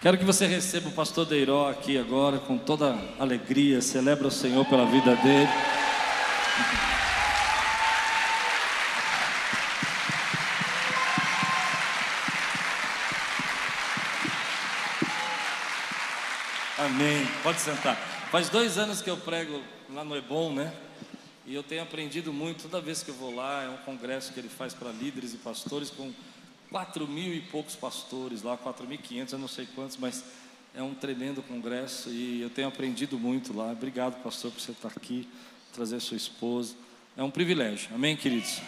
Quero que você receba o pastor Deiró aqui agora com toda alegria, celebra o Senhor pela vida dele. Amém. Pode sentar. Faz dois anos que eu prego lá no Ebon, né? E eu tenho aprendido muito toda vez que eu vou lá. É um congresso que ele faz para líderes e pastores com quatro mil e poucos pastores lá, quatro mil e quinhentos, eu não sei quantos, mas é um tremendo congresso e eu tenho aprendido muito lá. Obrigado, pastor, por você estar aqui, trazer sua esposa. É um privilégio. Amém, queridos?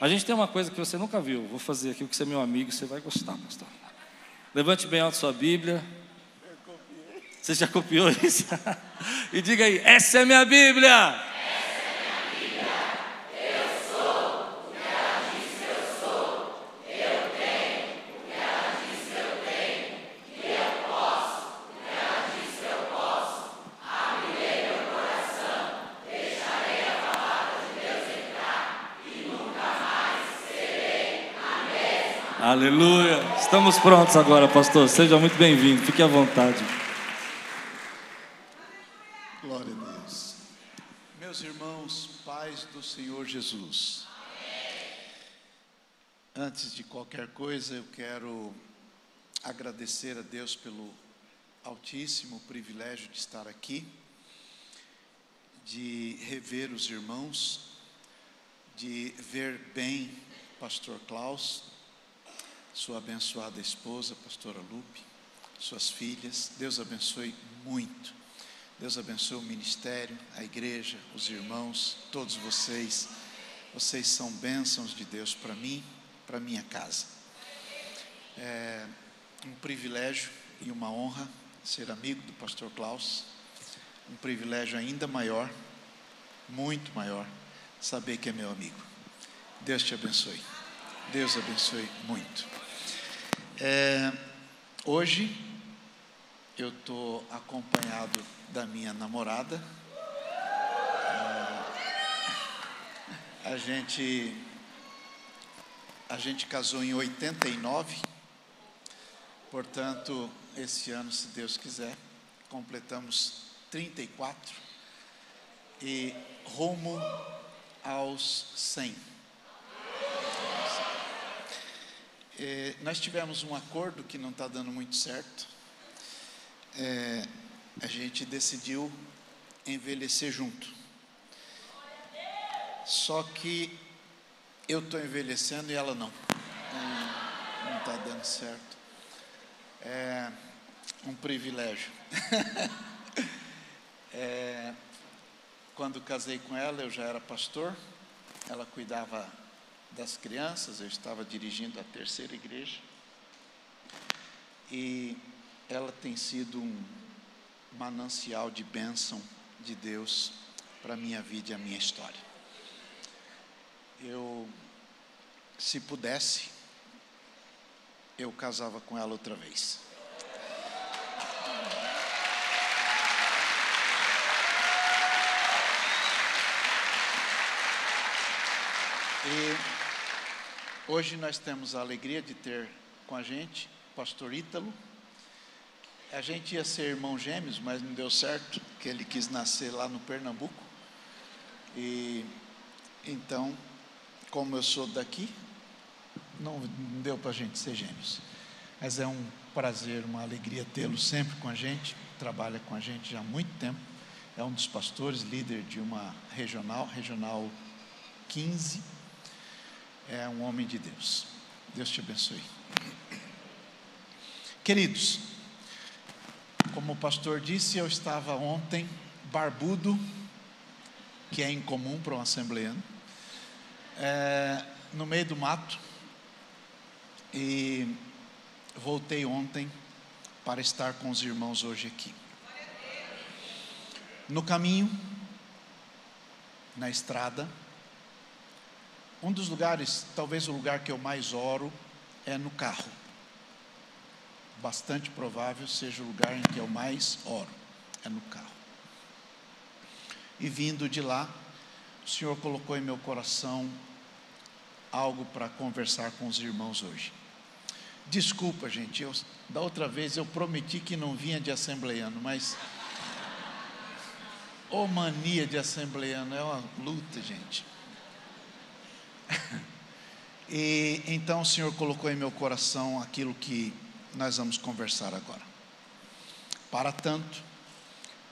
A gente tem uma coisa que você nunca viu. Vou fazer aqui, o que você é meu amigo, você vai gostar, pastor. Levante bem alto sua Bíblia. Você já copiou isso? e diga aí: essa é minha Bíblia. Aleluia. Estamos prontos agora, pastor. Seja muito bem-vindo. Fique à vontade. Glória a Deus. Meus irmãos, paz do Senhor Jesus. Antes de qualquer coisa, eu quero agradecer a Deus pelo altíssimo privilégio de estar aqui, de rever os irmãos, de ver bem Pastor Klaus, sua abençoada esposa, pastora Lupe, suas filhas. Deus abençoe muito. Deus abençoe o ministério, a igreja, os irmãos, todos vocês. Vocês são bênçãos de Deus para mim, para minha casa. É um privilégio e uma honra ser amigo do pastor Klaus. Um privilégio ainda maior, muito maior, saber que é meu amigo. Deus te abençoe. Deus abençoe muito. É, hoje eu estou acompanhado da minha namorada. É, a gente a gente casou em 89, portanto, esse ano, se Deus quiser, completamos 34 e rumo aos 100. É, nós tivemos um acordo que não está dando muito certo. É, a gente decidiu envelhecer junto. Só que eu estou envelhecendo e ela não. Não está dando certo. É um privilégio. é, quando casei com ela, eu já era pastor. Ela cuidava das crianças, eu estava dirigindo a terceira igreja. E ela tem sido um manancial de bênção de Deus para a minha vida e a minha história. Eu, se pudesse, eu casava com ela outra vez. E Hoje nós temos a alegria de ter com a gente o pastor Ítalo. A gente ia ser irmão gêmeos, mas não deu certo, que ele quis nascer lá no Pernambuco. E então, como eu sou daqui, não, deu para a gente ser gêmeos. Mas é um prazer, uma alegria tê-lo sempre com a gente. Trabalha com a gente já há muito tempo. É um dos pastores, líder de uma regional, regional 15 é um homem de Deus. Deus te abençoe. Queridos, como o pastor disse, eu estava ontem barbudo, que é incomum para um assembleano, é, no meio do mato, e voltei ontem para estar com os irmãos hoje aqui. No caminho, na estrada, um dos lugares, talvez o lugar que eu mais oro, é no carro. Bastante provável seja o lugar em que eu mais oro, é no carro. E vindo de lá, o Senhor colocou em meu coração algo para conversar com os irmãos hoje. Desculpa, gente, eu, da outra vez eu prometi que não vinha de assembleiano, mas. Ô oh, mania de assembleiano, é uma luta, gente. e então o Senhor colocou em meu coração aquilo que nós vamos conversar agora. Para tanto,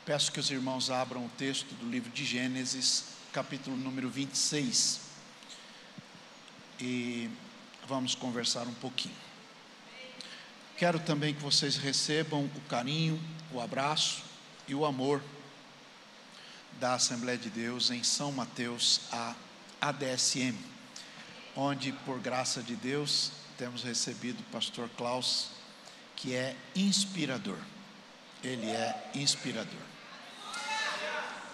peço que os irmãos abram o texto do livro de Gênesis, capítulo número 26. E vamos conversar um pouquinho. Quero também que vocês recebam o carinho, o abraço e o amor da Assembleia de Deus em São Mateus, a ADSM, onde, por graça de Deus, temos recebido o pastor Klaus, que é inspirador. Ele é inspirador.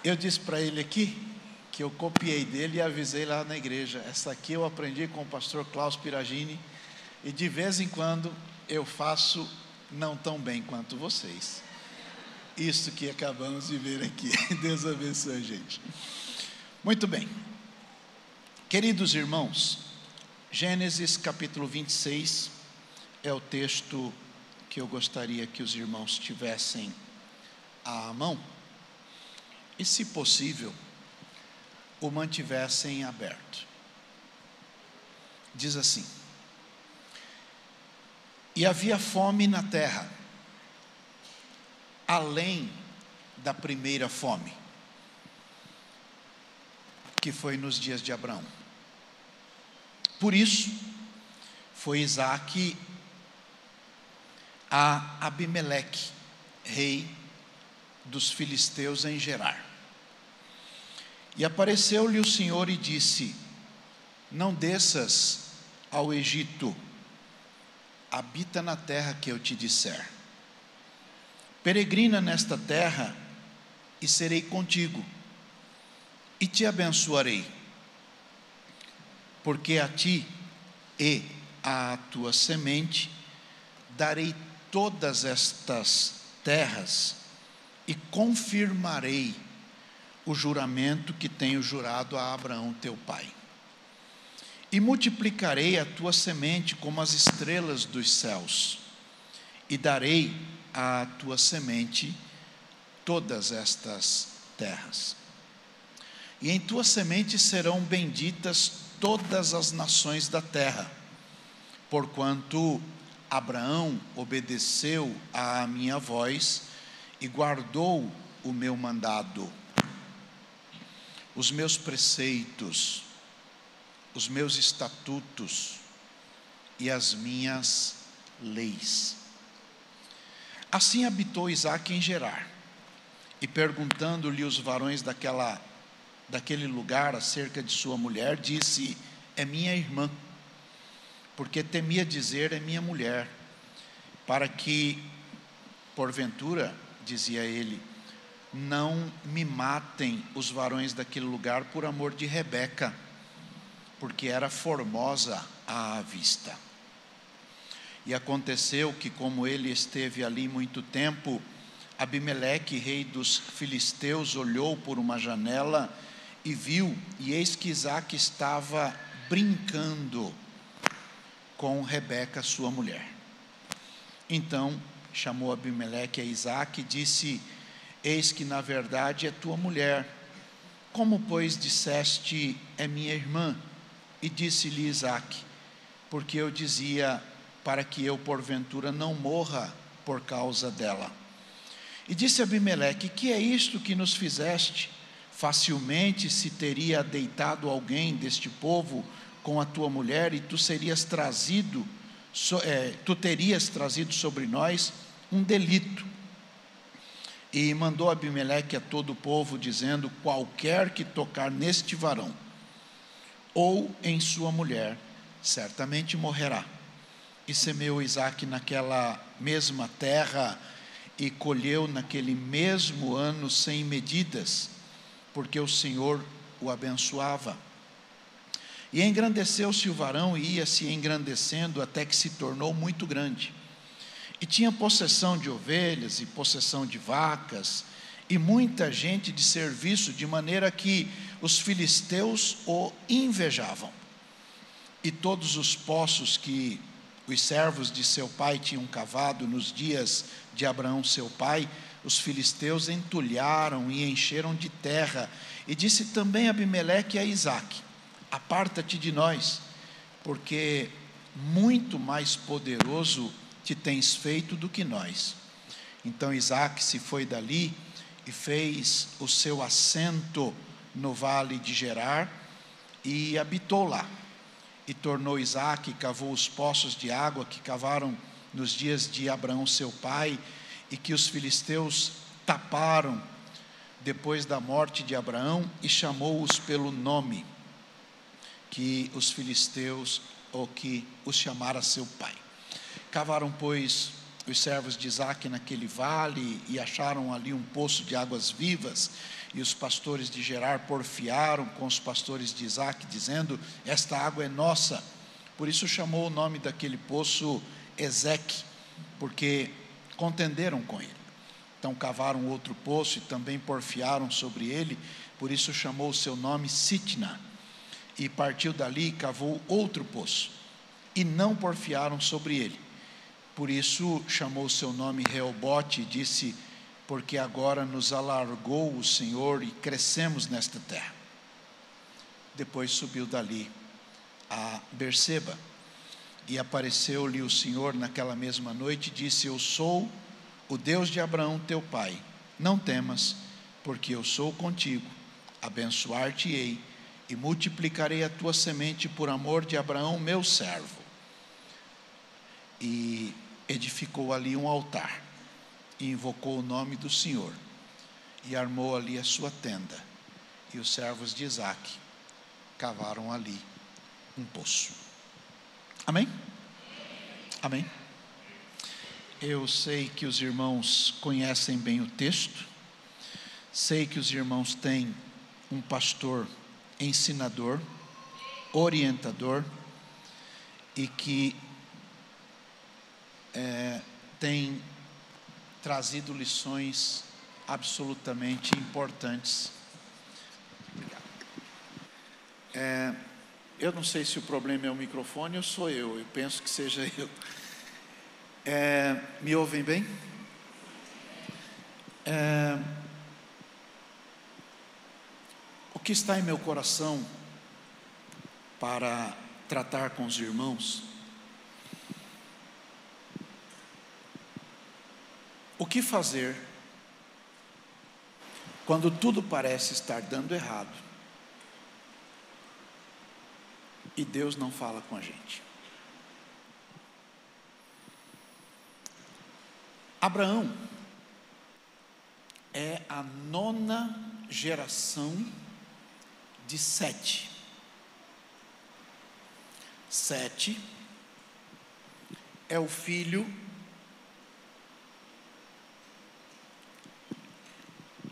Eu disse para ele aqui que eu copiei dele e avisei lá na igreja. Essa aqui eu aprendi com o pastor Klaus Piragini e de vez em quando eu faço não tão bem quanto vocês. Isso que acabamos de ver aqui. Deus abençoe a gente. Muito bem. Queridos irmãos, Gênesis capítulo 26 é o texto que eu gostaria que os irmãos tivessem à mão. E, se possível, o mantivessem aberto. Diz assim: e havia fome na terra, além da primeira fome, que foi nos dias de Abraão. Por isso, foi Isaac a Abimeleque, rei dos filisteus em Gerar. E apareceu-lhe o Senhor e disse: Não desças ao Egito, habita na terra que eu te disser. Peregrina nesta terra e serei contigo, e te abençoarei, porque a ti e à tua semente darei todas estas terras e confirmarei o juramento que tenho jurado a Abraão teu pai e multiplicarei a tua semente como as estrelas dos céus, e darei à tua semente todas estas terras. E em tua semente serão benditas todas as nações da terra, porquanto Abraão obedeceu à minha voz e guardou o meu mandado, os meus preceitos, os meus estatutos e as minhas leis. Assim habitou Isaac em Gerar, e perguntando-lhe os varões daquela, daquele lugar acerca de sua mulher, disse: É minha irmã, porque temia dizer: É minha mulher, para que, porventura, dizia ele, não me matem os varões daquele lugar por amor de Rebeca porque era formosa à vista. E aconteceu que, como ele esteve ali muito tempo, Abimeleque, rei dos filisteus, olhou por uma janela e viu, e eis que Isaac estava brincando com Rebeca, sua mulher. Então chamou Abimeleque a Isaac e disse: Eis que na verdade é tua mulher. Como, pois, disseste, é minha irmã? E disse-lhe Isaac: Porque eu dizia, para que eu porventura não morra por causa dela. E disse Abimeleque: Que é isto que nos fizeste? Facilmente se teria deitado alguém deste povo com a tua mulher, e tu serias trazido, é, tu terias trazido sobre nós um delito. E mandou Abimeleque a todo o povo, dizendo: Qualquer que tocar neste varão, ou em sua mulher, certamente morrerá. E semeou Isaac naquela mesma terra e colheu naquele mesmo ano sem medidas, porque o Senhor o abençoava. E engrandeceu-se o varão e ia se engrandecendo até que se tornou muito grande. E tinha possessão de ovelhas e possessão de vacas, e muita gente de serviço, de maneira que os filisteus o invejavam. E todos os poços que os servos de seu pai tinham cavado nos dias de Abraão, seu pai, os filisteus entulharam e encheram de terra. E disse também Abimeleque a Isaque: Aparta-te de nós, porque muito mais poderoso te tens feito do que nós. Então Isaque se foi dali e fez o seu assento no vale de Gerar e habitou lá. E tornou Isaque, cavou os poços de água que cavaram nos dias de Abraão seu pai, e que os filisteus taparam depois da morte de Abraão, e chamou-os pelo nome que os filisteus, ou que os chamara seu pai. Cavaram, pois, os servos de Isaac naquele vale e acharam ali um poço de águas vivas. E os pastores de Gerar porfiaram com os pastores de Isaac, dizendo: Esta água é nossa. Por isso chamou o nome daquele poço Ezeque, porque contenderam com ele. Então cavaram outro poço e também porfiaram sobre ele, por isso chamou o seu nome Sitna. E partiu dali e cavou outro poço, e não porfiaram sobre ele por isso chamou seu nome Reobote e disse: Porque agora nos alargou o Senhor e crescemos nesta terra. Depois subiu dali a Berseba e apareceu-lhe o Senhor naquela mesma noite e disse: Eu sou o Deus de Abraão teu pai. Não temas, porque eu sou contigo. Abençoar-te-ei e multiplicarei a tua semente por amor de Abraão, meu servo e edificou ali um altar e invocou o nome do Senhor e armou ali a sua tenda. E os servos de Isaac cavaram ali um poço. Amém? Amém? Eu sei que os irmãos conhecem bem o texto, sei que os irmãos têm um pastor ensinador, orientador, e que é, tem trazido lições absolutamente importantes. É, eu não sei se o problema é o microfone ou sou eu, eu penso que seja eu. É, me ouvem bem? É, o que está em meu coração para tratar com os irmãos O que fazer quando tudo parece estar dando errado e Deus não fala com a gente? Abraão é a nona geração de Sete. Sete é o filho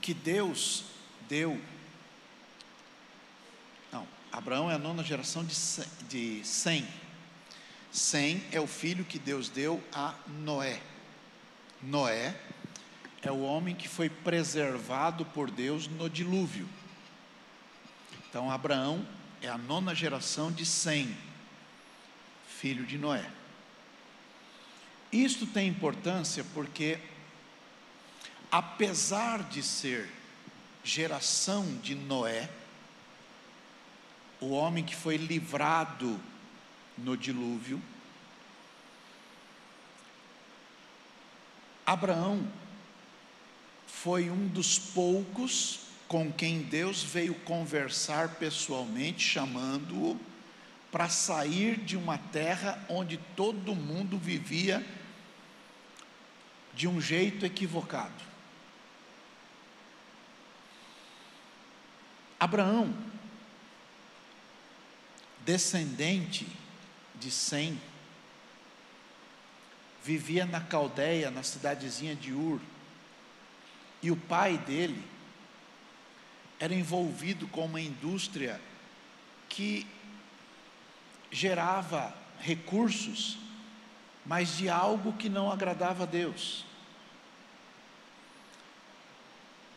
que Deus deu. Abraão é a nona geração de Sem. Sem é o filho que Deus deu a Noé. Noé é o homem que foi preservado por Deus no dilúvio. Então, Abraão é a nona geração de Sem, filho de Noé. Isto tem importância porque apesar de ser geração de Noé, o homem que foi livrado no dilúvio, Abraão foi um dos poucos com quem Deus veio conversar pessoalmente, chamando-o para sair de uma terra onde todo mundo vivia de um jeito equivocado. Abraão, descendente de Sem, vivia na Caldeia, na cidadezinha de Ur, e o pai dele era envolvido com uma indústria que gerava recursos, mas de algo que não agradava a Deus.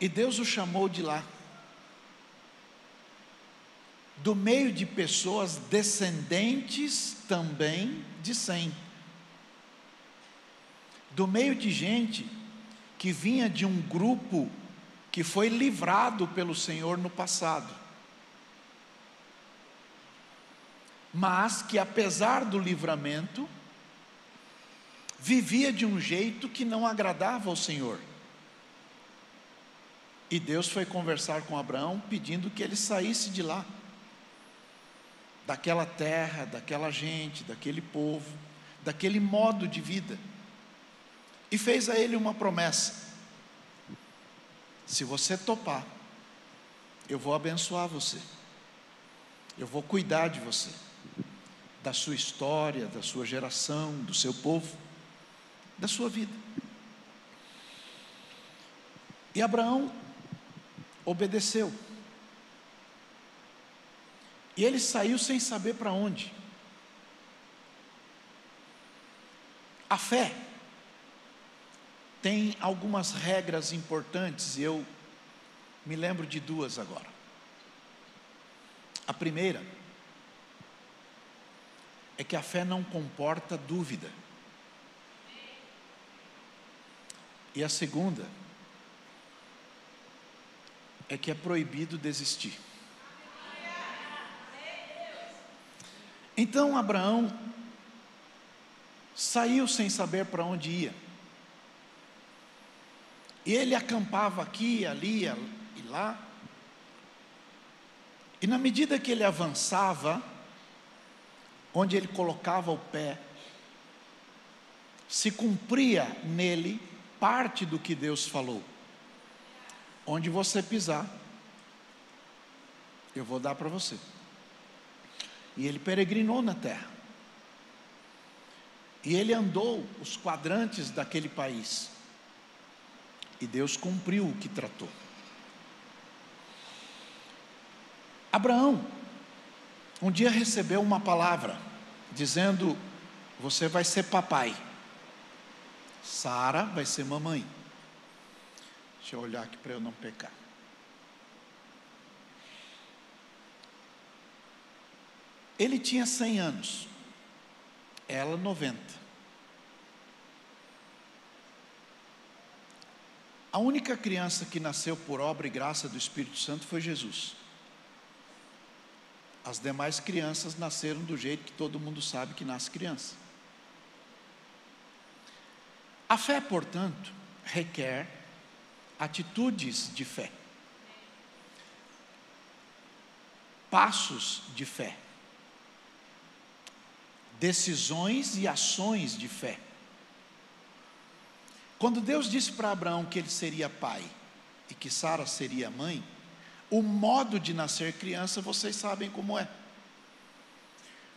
E Deus o chamou de lá do meio de pessoas descendentes também de Sem, do meio de gente que vinha de um grupo que foi livrado pelo Senhor no passado. Mas que apesar do livramento, vivia de um jeito que não agradava ao Senhor. E Deus foi conversar com Abraão pedindo que ele saísse de lá, daquela terra, daquela gente, daquele povo, daquele modo de vida. E fez a ele uma promessa: se você topar, eu vou abençoar você, eu vou cuidar de você, da sua história, da sua geração, do seu povo, da sua vida. E Abraão obedeceu. E ele saiu sem saber para onde. A fé tem algumas regras importantes, e eu me lembro de duas agora. A primeira é que a fé não comporta dúvida. E a segunda é que é proibido desistir. Então Abraão saiu sem saber para onde ia. E ele acampava aqui, ali e lá. E na medida que ele avançava, onde ele colocava o pé, se cumpria nele parte do que Deus falou. Onde você pisar, eu vou dar para você. E ele peregrinou na terra. E ele andou os quadrantes daquele país. E Deus cumpriu o que tratou. Abraão, um dia recebeu uma palavra, dizendo: Você vai ser papai. Sara vai ser mamãe. Deixa eu olhar aqui para eu não pecar. Ele tinha 100 anos, ela 90. A única criança que nasceu por obra e graça do Espírito Santo foi Jesus. As demais crianças nasceram do jeito que todo mundo sabe que nasce criança. A fé, portanto, requer atitudes de fé, passos de fé, decisões e ações de fé. Quando Deus disse para Abraão que ele seria pai e que Sara seria mãe, o modo de nascer criança vocês sabem como é.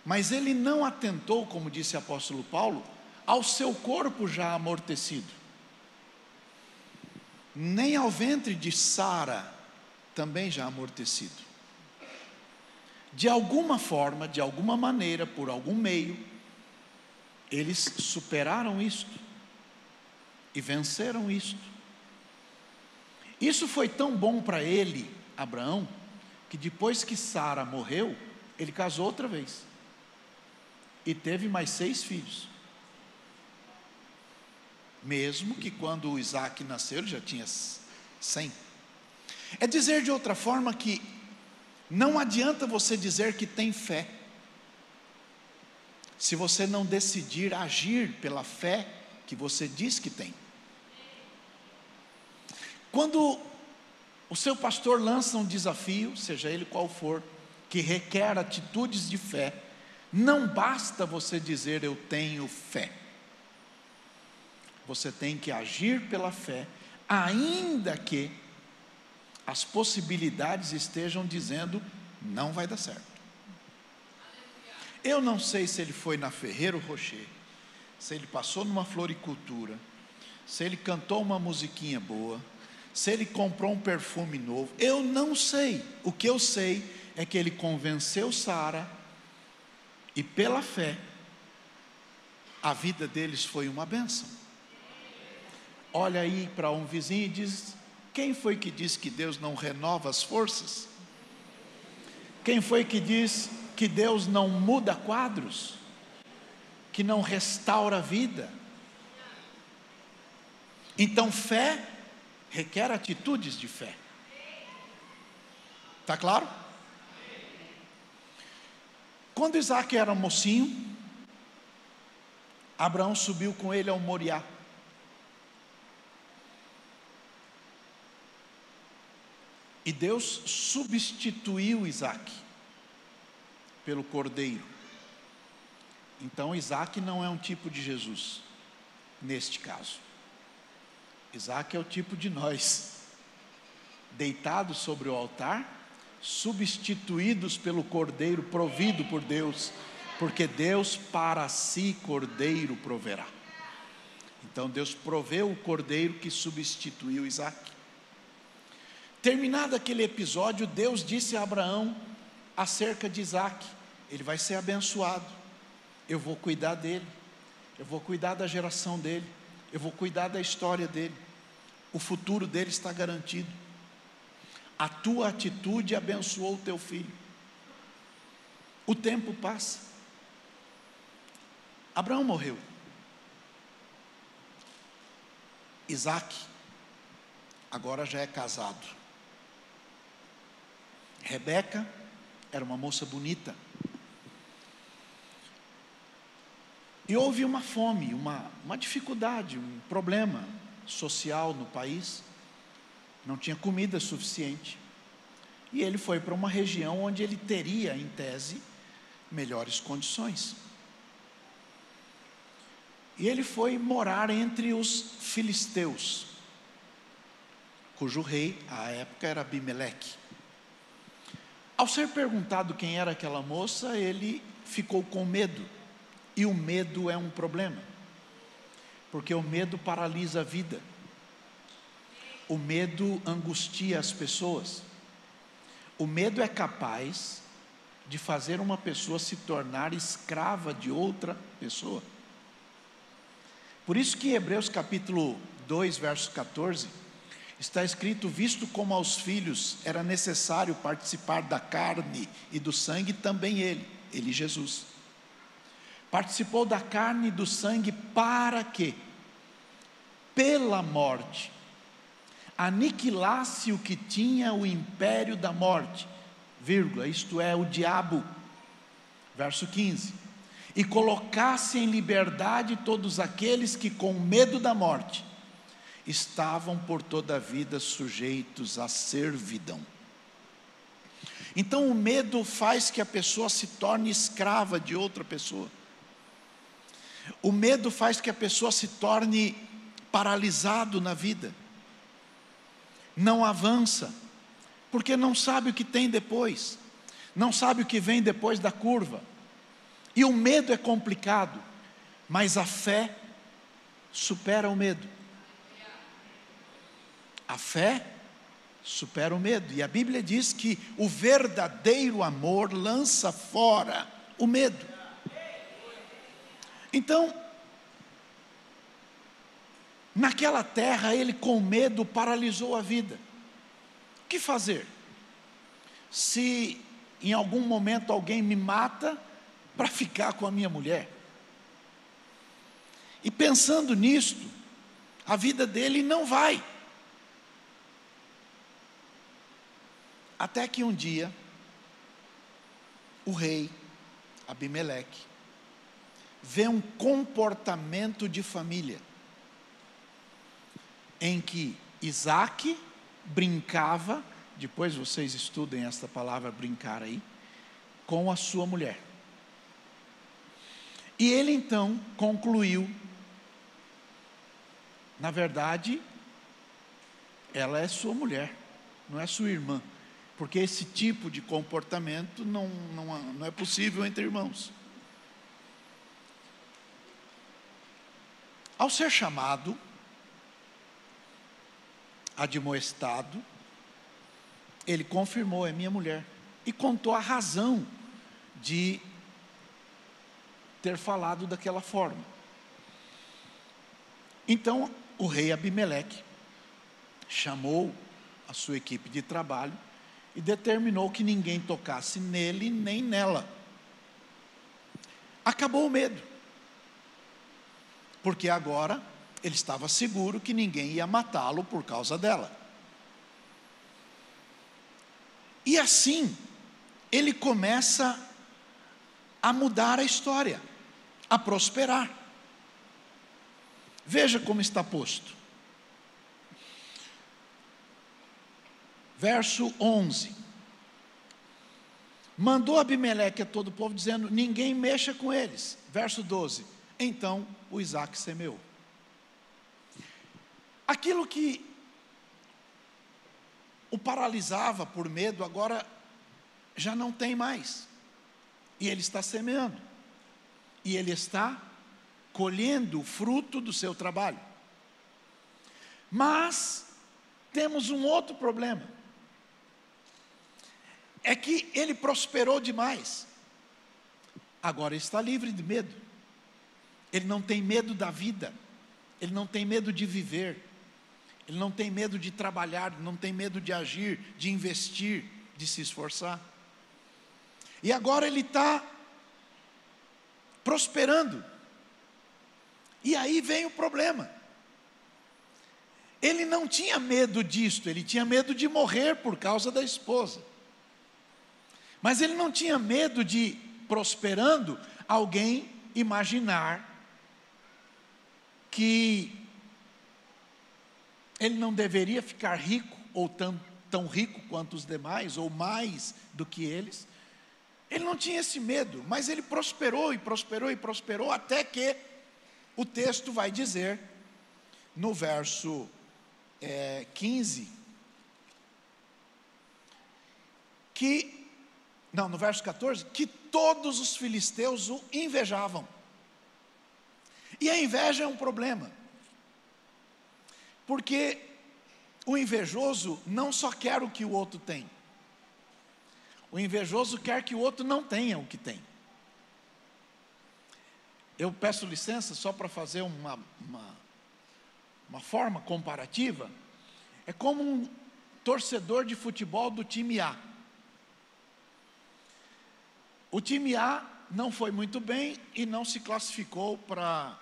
Mas ele não atentou, como disse o apóstolo Paulo, ao seu corpo já amortecido nem ao ventre de Sara, também já amortecido. De alguma forma, de alguma maneira, por algum meio, eles superaram isto e venceram isto. Isso foi tão bom para ele, Abraão, que depois que Sara morreu, ele casou outra vez e teve mais seis filhos mesmo que quando Isaac nasceu ele já tinha 100. É dizer de outra forma que não adianta você dizer que tem fé, se você não decidir agir pela fé que você diz que tem. Quando o seu pastor lança um desafio, seja ele qual for, que requer atitudes de fé, não basta você dizer eu tenho fé você tem que agir pela fé, ainda que as possibilidades estejam dizendo não vai dar certo. Eu não sei se ele foi na Ferreiro Rocher, se ele passou numa floricultura, se ele cantou uma musiquinha boa, se ele comprou um perfume novo, eu não sei. O que eu sei é que ele convenceu Sara e pela fé a vida deles foi uma benção olha aí para um vizinho e diz: Quem foi que disse que Deus não renova as forças? Quem foi que diz que Deus não muda quadros? Que não restaura a vida? Então, fé requer atitudes de fé. Está claro? Quando Isaac era mocinho, Abraão subiu com ele ao Moriá. E Deus substituiu Isaac pelo cordeiro. Então Isaac não é um tipo de Jesus, neste caso. Isaac é o tipo de nós, deitados sobre o altar, substituídos pelo cordeiro provido por Deus, porque Deus para si cordeiro proverá. Então Deus proveu o cordeiro que substituiu Isaac. Terminado aquele episódio, Deus disse a Abraão acerca de Isaac: ele vai ser abençoado, eu vou cuidar dele, eu vou cuidar da geração dele, eu vou cuidar da história dele, o futuro dele está garantido. A tua atitude abençoou o teu filho. O tempo passa. Abraão morreu. Isaac agora já é casado. Rebeca era uma moça bonita. E houve uma fome, uma, uma dificuldade, um problema social no país. Não tinha comida suficiente. E ele foi para uma região onde ele teria, em tese, melhores condições. E ele foi morar entre os filisteus, cujo rei, à época, era Abimeleque. Ao ser perguntado quem era aquela moça, ele ficou com medo. E o medo é um problema, porque o medo paralisa a vida, o medo angustia as pessoas, o medo é capaz de fazer uma pessoa se tornar escrava de outra pessoa. Por isso que Hebreus capítulo 2, verso 14, está escrito: visto como aos filhos era necessário participar da carne e do sangue, também ele, ele Jesus, participou da carne e do sangue para que, pela morte, aniquilasse o que tinha o império da morte, vírgula, isto é, o diabo. Verso 15. E colocasse em liberdade todos aqueles que, com medo da morte, estavam por toda a vida sujeitos à servidão. Então o medo faz que a pessoa se torne escrava de outra pessoa. O medo faz que a pessoa se torne paralisado na vida. Não avança, porque não sabe o que tem depois. Não sabe o que vem depois da curva. E o medo é complicado, mas a fé supera o medo. A fé supera o medo. E a Bíblia diz que o verdadeiro amor lança fora o medo. Então, naquela terra, ele com medo paralisou a vida. O que fazer? Se em algum momento alguém me mata para ficar com a minha mulher. E pensando nisto, a vida dele não vai. Até que um dia, o rei Abimeleque vê um comportamento de família em que Isaac brincava, depois vocês estudem esta palavra brincar aí, com a sua mulher. E ele então concluiu, na verdade, ela é sua mulher, não é sua irmã porque esse tipo de comportamento não, não, não é possível entre irmãos. Ao ser chamado, admoestado, ele confirmou: é minha mulher, e contou a razão de ter falado daquela forma. Então, o rei Abimeleque chamou a sua equipe de trabalho e determinou que ninguém tocasse nele nem nela. Acabou o medo, porque agora ele estava seguro que ninguém ia matá-lo por causa dela. E assim, ele começa a mudar a história, a prosperar. Veja como está posto. Verso 11. Mandou Abimeleque a todo o povo, dizendo: Ninguém mexa com eles. Verso 12. Então o Isaac semeou. Aquilo que o paralisava por medo, agora já não tem mais. E ele está semeando. E ele está colhendo o fruto do seu trabalho. Mas temos um outro problema. É que ele prosperou demais. Agora está livre de medo. Ele não tem medo da vida. Ele não tem medo de viver. Ele não tem medo de trabalhar, não tem medo de agir, de investir, de se esforçar. E agora ele está prosperando. E aí vem o problema. Ele não tinha medo disto, ele tinha medo de morrer por causa da esposa. Mas ele não tinha medo de, prosperando, alguém imaginar que ele não deveria ficar rico, ou tão, tão rico quanto os demais, ou mais do que eles. Ele não tinha esse medo, mas ele prosperou e prosperou e prosperou, até que o texto vai dizer, no verso é, 15, que, não, no verso 14, que todos os filisteus o invejavam. E a inveja é um problema. Porque o invejoso não só quer o que o outro tem, o invejoso quer que o outro não tenha o que tem. Eu peço licença só para fazer uma, uma, uma forma comparativa. É como um torcedor de futebol do time A. O time A não foi muito bem e não se classificou para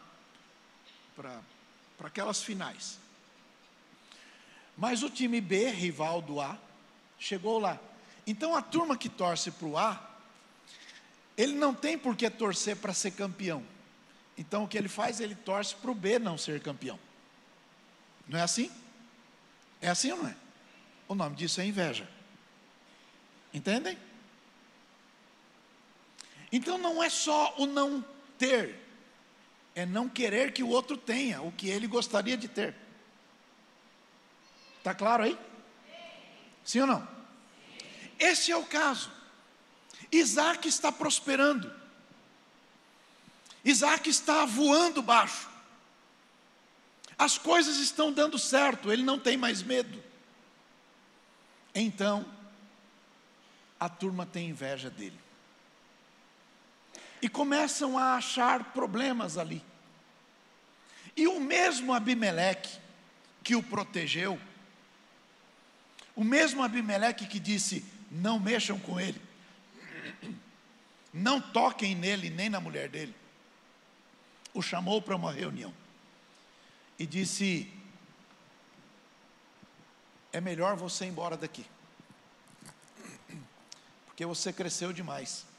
aquelas finais. Mas o time B, rival do A, chegou lá. Então a turma que torce para o A, ele não tem por que torcer para ser campeão. Então o que ele faz? Ele torce para o B não ser campeão. Não é assim? É assim ou não é? O nome disso é inveja. Entendem? Então não é só o não ter, é não querer que o outro tenha o que ele gostaria de ter. Está claro aí? Sim ou não? Esse é o caso. Isaac está prosperando. Isaac está voando baixo. As coisas estão dando certo, ele não tem mais medo. Então, a turma tem inveja dele. E começam a achar problemas ali. E o mesmo Abimeleque, que o protegeu, o mesmo Abimeleque que disse: não mexam com ele, não toquem nele nem na mulher dele, o chamou para uma reunião e disse: é melhor você ir embora daqui, porque você cresceu demais.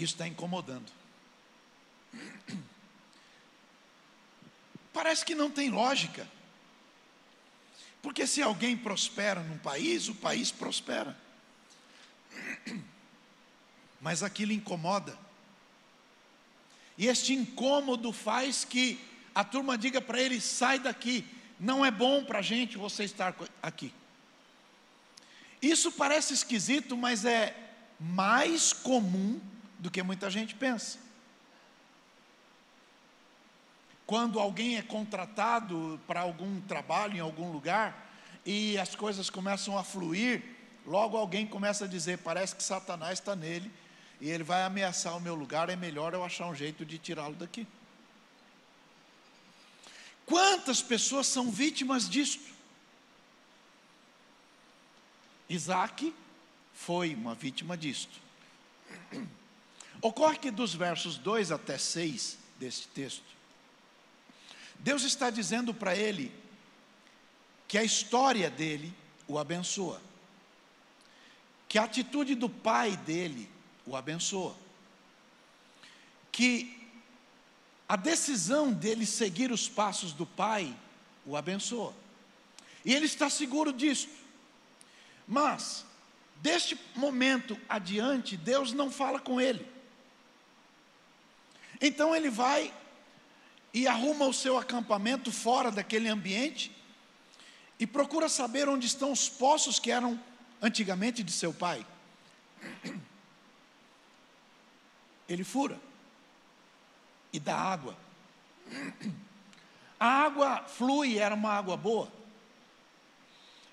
Isso está incomodando. Parece que não tem lógica. Porque se alguém prospera num país, o país prospera. Mas aquilo incomoda. E este incômodo faz que a turma diga para ele: sai daqui, não é bom para a gente você estar aqui. Isso parece esquisito, mas é mais comum do que muita gente pensa. Quando alguém é contratado para algum trabalho em algum lugar e as coisas começam a fluir, logo alguém começa a dizer: parece que Satanás está nele e ele vai ameaçar o meu lugar, é melhor eu achar um jeito de tirá-lo daqui. Quantas pessoas são vítimas disto? Isaac foi uma vítima disto. Ocorre que dos versos 2 até 6 deste texto, Deus está dizendo para ele que a história dele o abençoa, que a atitude do pai dele o abençoa, que a decisão dele seguir os passos do pai o abençoa, e ele está seguro disso, mas deste momento adiante, Deus não fala com ele. Então ele vai e arruma o seu acampamento fora daquele ambiente e procura saber onde estão os poços que eram antigamente de seu pai. Ele fura e dá água. A água flui, era uma água boa.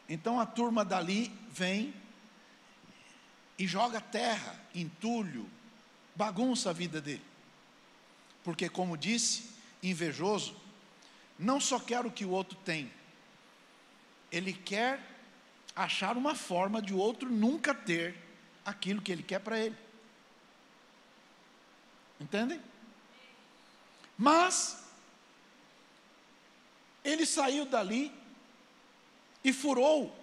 Então a turma dali vem e joga terra, entulho, bagunça a vida dele. Porque, como disse, invejoso não só quer o que o outro tem, ele quer achar uma forma de o outro nunca ter aquilo que ele quer para ele. Entendem? Mas ele saiu dali e furou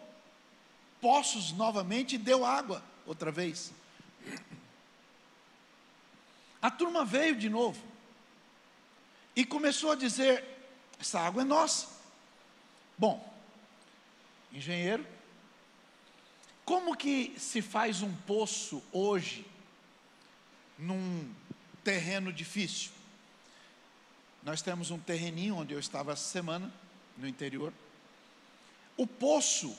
poços novamente e deu água outra vez. A turma veio de novo e começou a dizer: essa água é nossa. Bom, engenheiro, como que se faz um poço hoje num terreno difícil? Nós temos um terreninho onde eu estava essa semana, no interior. O poço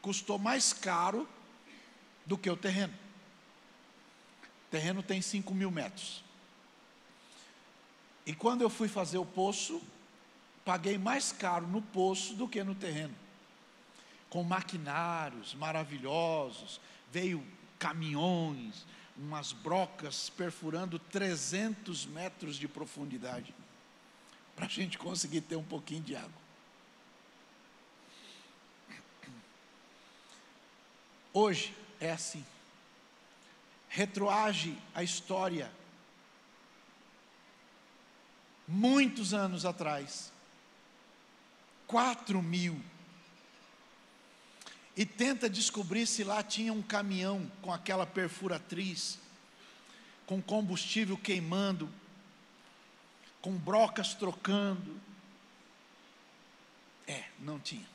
custou mais caro do que o terreno. O terreno tem 5 mil metros. E quando eu fui fazer o poço, paguei mais caro no poço do que no terreno. Com maquinários maravilhosos, veio caminhões, umas brocas perfurando 300 metros de profundidade, para a gente conseguir ter um pouquinho de água. Hoje é assim. Retroage a história muitos anos atrás, quatro mil, e tenta descobrir se lá tinha um caminhão com aquela perfuratriz, com combustível queimando, com brocas trocando. É, não tinha.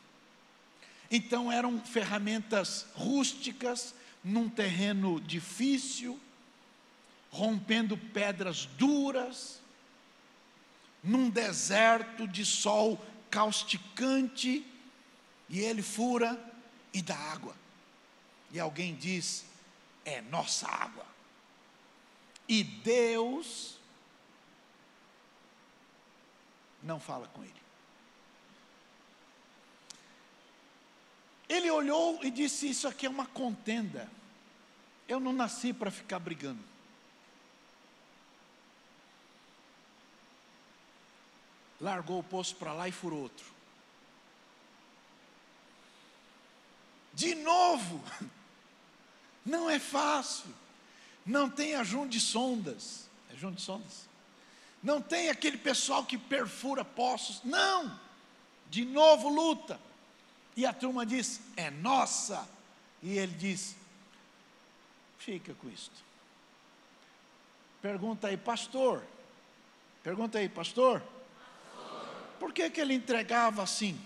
Então eram ferramentas rústicas, num terreno difícil, rompendo pedras duras, num deserto de sol causticante, e ele fura e dá água. E alguém diz: é nossa água. E Deus não fala com ele. Ele olhou e disse: Isso aqui é uma contenda. Eu não nasci para ficar brigando. Largou o poço para lá e furou outro. De novo, não é fácil, não tem ajunto de sondas, é junto de sondas, não tem aquele pessoal que perfura poços, não, de novo luta, e a turma diz: é nossa, e ele diz: fica com isto. Pergunta aí, pastor, pergunta aí, pastor, por que, que ele entregava assim?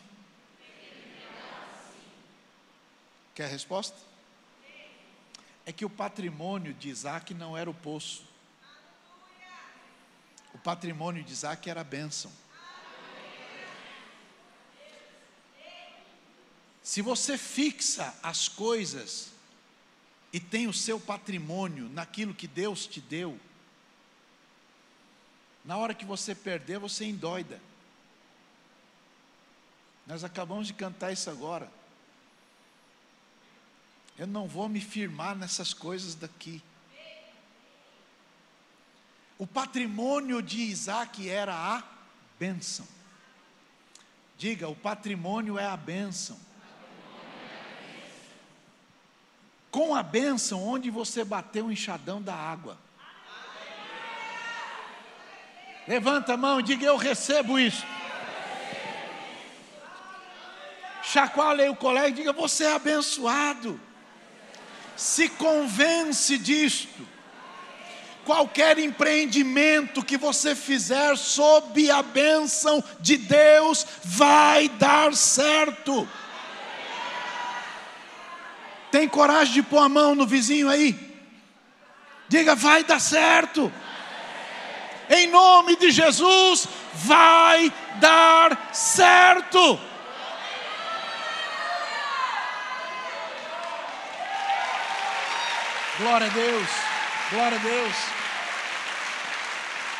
Quer a resposta? É que o patrimônio de Isaac não era o poço. O patrimônio de Isaac era a bênção. Se você fixa as coisas e tem o seu patrimônio naquilo que Deus te deu, na hora que você perder, você endoida. Nós acabamos de cantar isso agora. Eu não vou me firmar nessas coisas daqui. O patrimônio de Isaac era a bênção. Diga, o patrimônio é a bênção. Com a bênção, onde você bateu o enxadão da água. Levanta a mão e diga: Eu recebo isso. Chacoalhe o colega e diga: Você é abençoado. Se convence disto. Qualquer empreendimento que você fizer sob a bênção de Deus vai dar certo. Tem coragem de pôr a mão no vizinho aí? Diga, vai dar certo. Em nome de Jesus, vai dar certo. Glória a Deus, glória a Deus,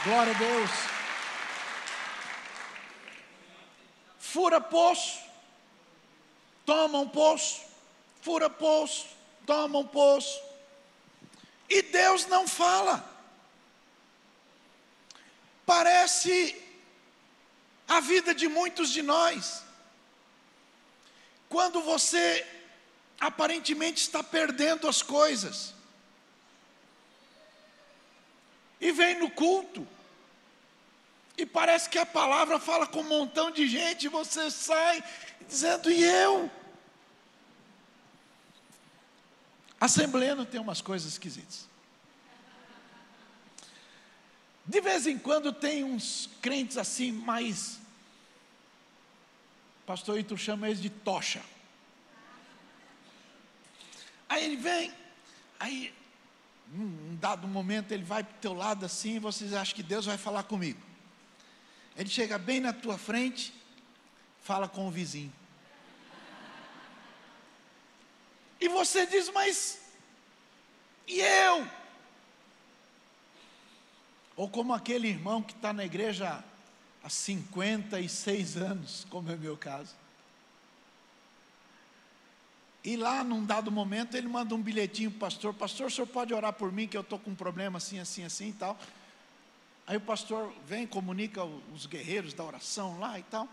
glória a Deus. Fura poço, toma um poço, fura poço, toma um poço, e Deus não fala. Parece a vida de muitos de nós. Quando você aparentemente está perdendo as coisas, e vem no culto. E parece que a palavra fala com um montão de gente, e você sai dizendo, e eu? Assembleia não tem umas coisas esquisitas. De vez em quando tem uns crentes assim, mais. Pastor Ito chama eles de tocha. Aí ele vem, aí num dado momento ele vai para o teu lado assim, e vocês acham que Deus vai falar comigo. Ele chega bem na tua frente, fala com o vizinho. E você diz, mas e eu? Ou como aquele irmão que está na igreja há 56 anos, como é o meu caso. E lá, num dado momento, ele manda um bilhetinho para o pastor: Pastor, o senhor pode orar por mim, que eu estou com um problema assim, assim, assim e tal. Aí o pastor vem, comunica os guerreiros da oração lá e tal.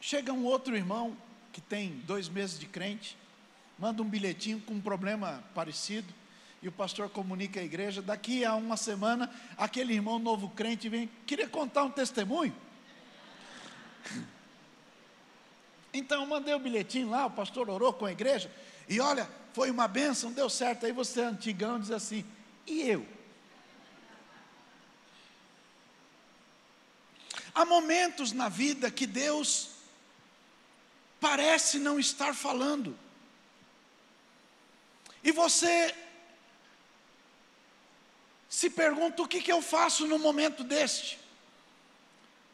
Chega um outro irmão, que tem dois meses de crente, manda um bilhetinho com um problema parecido, e o pastor comunica à igreja. Daqui a uma semana, aquele irmão novo crente vem, queria contar um testemunho. Então mandei o bilhetinho lá, o pastor orou com a igreja, e olha, foi uma benção, deu certo. Aí você, antigão, diz assim: e eu? Há momentos na vida que Deus parece não estar falando, e você se pergunta: o que, que eu faço no momento deste?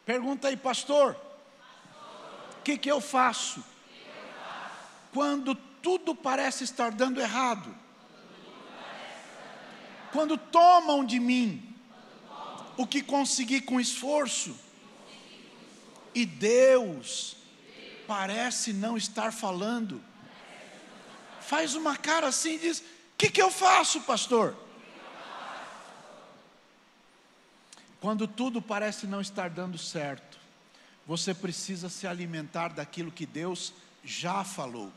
Pergunta aí, pastor que, que eu faço? Quando tudo parece estar dando errado. Quando tomam de mim o que consegui com esforço. E Deus parece não estar falando. Faz uma cara assim e diz: O que, que eu faço, pastor? Quando tudo parece não estar dando certo, você precisa se alimentar daquilo que Deus já falou.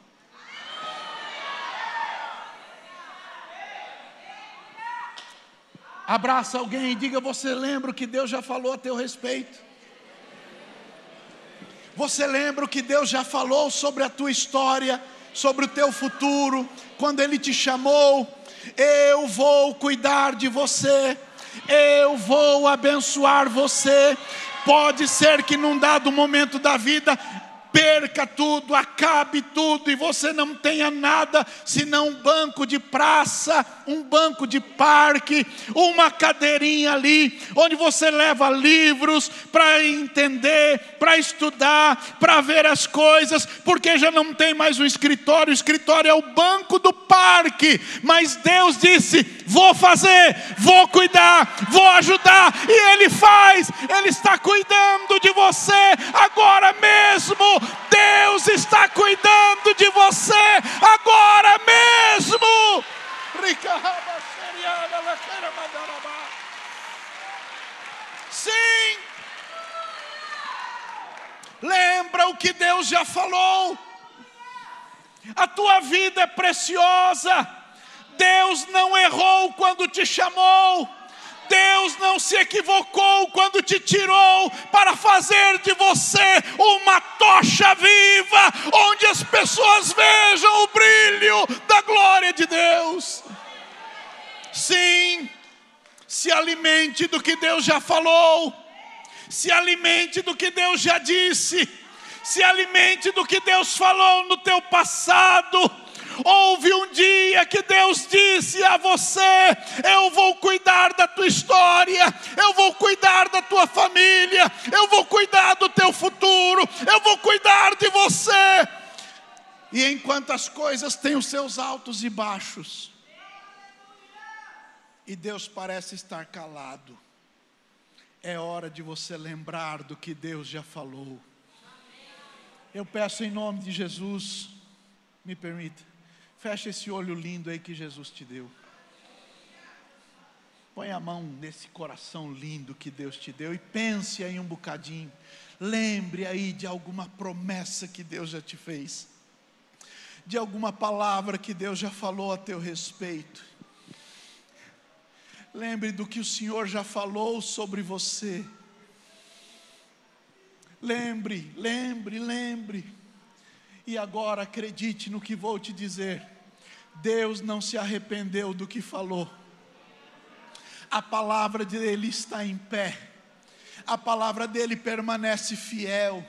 Abraça alguém e diga: Você lembra o que Deus já falou a teu respeito? Você lembra o que Deus já falou sobre a tua história, sobre o teu futuro, quando Ele te chamou? Eu vou cuidar de você, eu vou abençoar você, Pode ser que num dado momento da vida perca tudo, acabe tudo e você não tenha nada senão um banco de praça, um banco de parque, uma cadeirinha ali, onde você leva livros para entender, para estudar, para ver as coisas, porque já não tem mais um escritório, o escritório é o banco do parque, mas Deus disse: vou fazer, vou cuidar, vou ajudar, e Ele faz, Ele está cuidando de você agora mesmo. Deus está cuidando de você agora mesmo. Sim. Lembra o que Deus já falou. A tua vida é preciosa. Deus não errou quando te chamou. Deus não se equivocou quando te tirou para fazer de você uma tocha viva, onde as pessoas vejam o brilho da glória de Deus. Sim, se alimente do que Deus já falou, se alimente do que Deus já disse, se alimente do que Deus falou no teu passado Houve um dia que Deus disse a você: Eu vou cuidar da tua história, eu vou cuidar da tua família, eu vou cuidar do teu futuro, eu vou cuidar de você. E enquanto as coisas têm os seus altos e baixos, e Deus parece estar calado, é hora de você lembrar do que Deus já falou. Eu peço em nome de Jesus, me permita. Fecha esse olho lindo aí que Jesus te deu. Põe a mão nesse coração lindo que Deus te deu e pense aí um bocadinho. Lembre aí de alguma promessa que Deus já te fez, de alguma palavra que Deus já falou a teu respeito. Lembre do que o Senhor já falou sobre você. Lembre, lembre, lembre. E agora acredite no que vou te dizer. Deus não se arrependeu do que falou. A palavra dele está em pé. A palavra dele permanece fiel.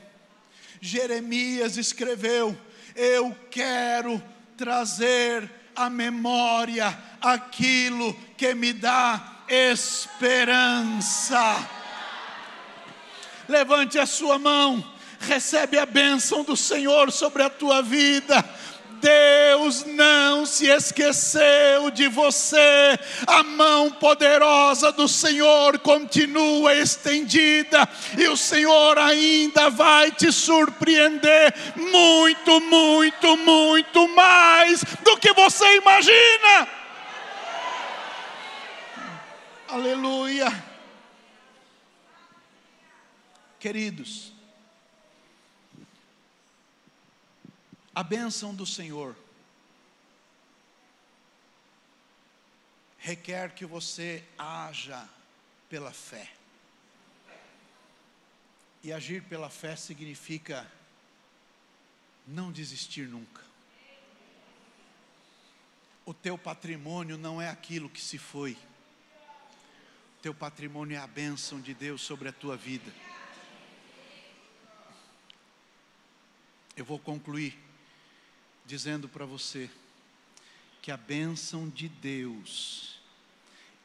Jeremias escreveu: Eu quero trazer à memória aquilo que me dá esperança. Levante a sua mão recebe a bênção do Senhor sobre a tua vida. Deus não se esqueceu de você, a mão poderosa do Senhor continua estendida, e o Senhor ainda vai te surpreender muito, muito, muito mais do que você imagina. Aleluia. Queridos, a bênção do Senhor requer que você haja pela fé. E agir pela fé significa não desistir nunca. O teu patrimônio não é aquilo que se foi. O teu patrimônio é a bênção de Deus sobre a tua vida. Eu vou concluir dizendo para você que a bênção de Deus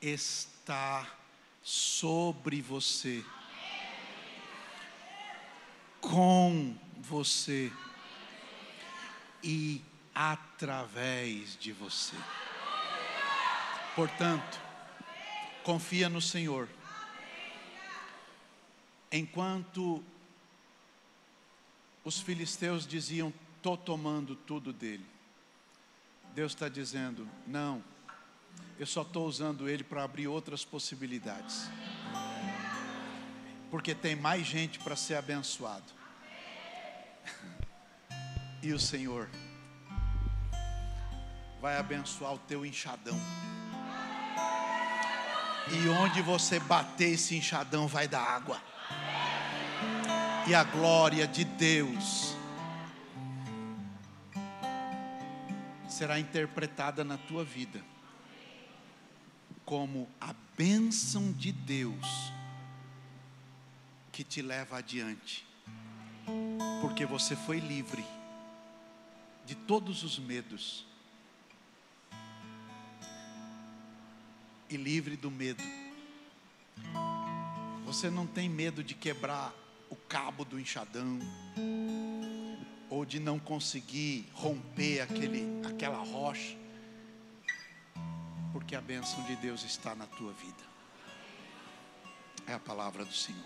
está sobre você, com você e através de você. Portanto, confia no Senhor. Enquanto os filisteus diziam: estou tomando tudo dele. Deus está dizendo: não, eu só estou usando ele para abrir outras possibilidades. Porque tem mais gente para ser abençoado. E o Senhor vai abençoar o teu enxadão. E onde você bater esse enxadão vai dar água. E a glória de Deus será interpretada na tua vida como a bênção de Deus que te leva adiante, porque você foi livre de todos os medos e livre do medo. Você não tem medo de quebrar o cabo do enxadão ou de não conseguir romper aquele, aquela rocha, porque a bênção de Deus está na tua vida. É a palavra do Senhor.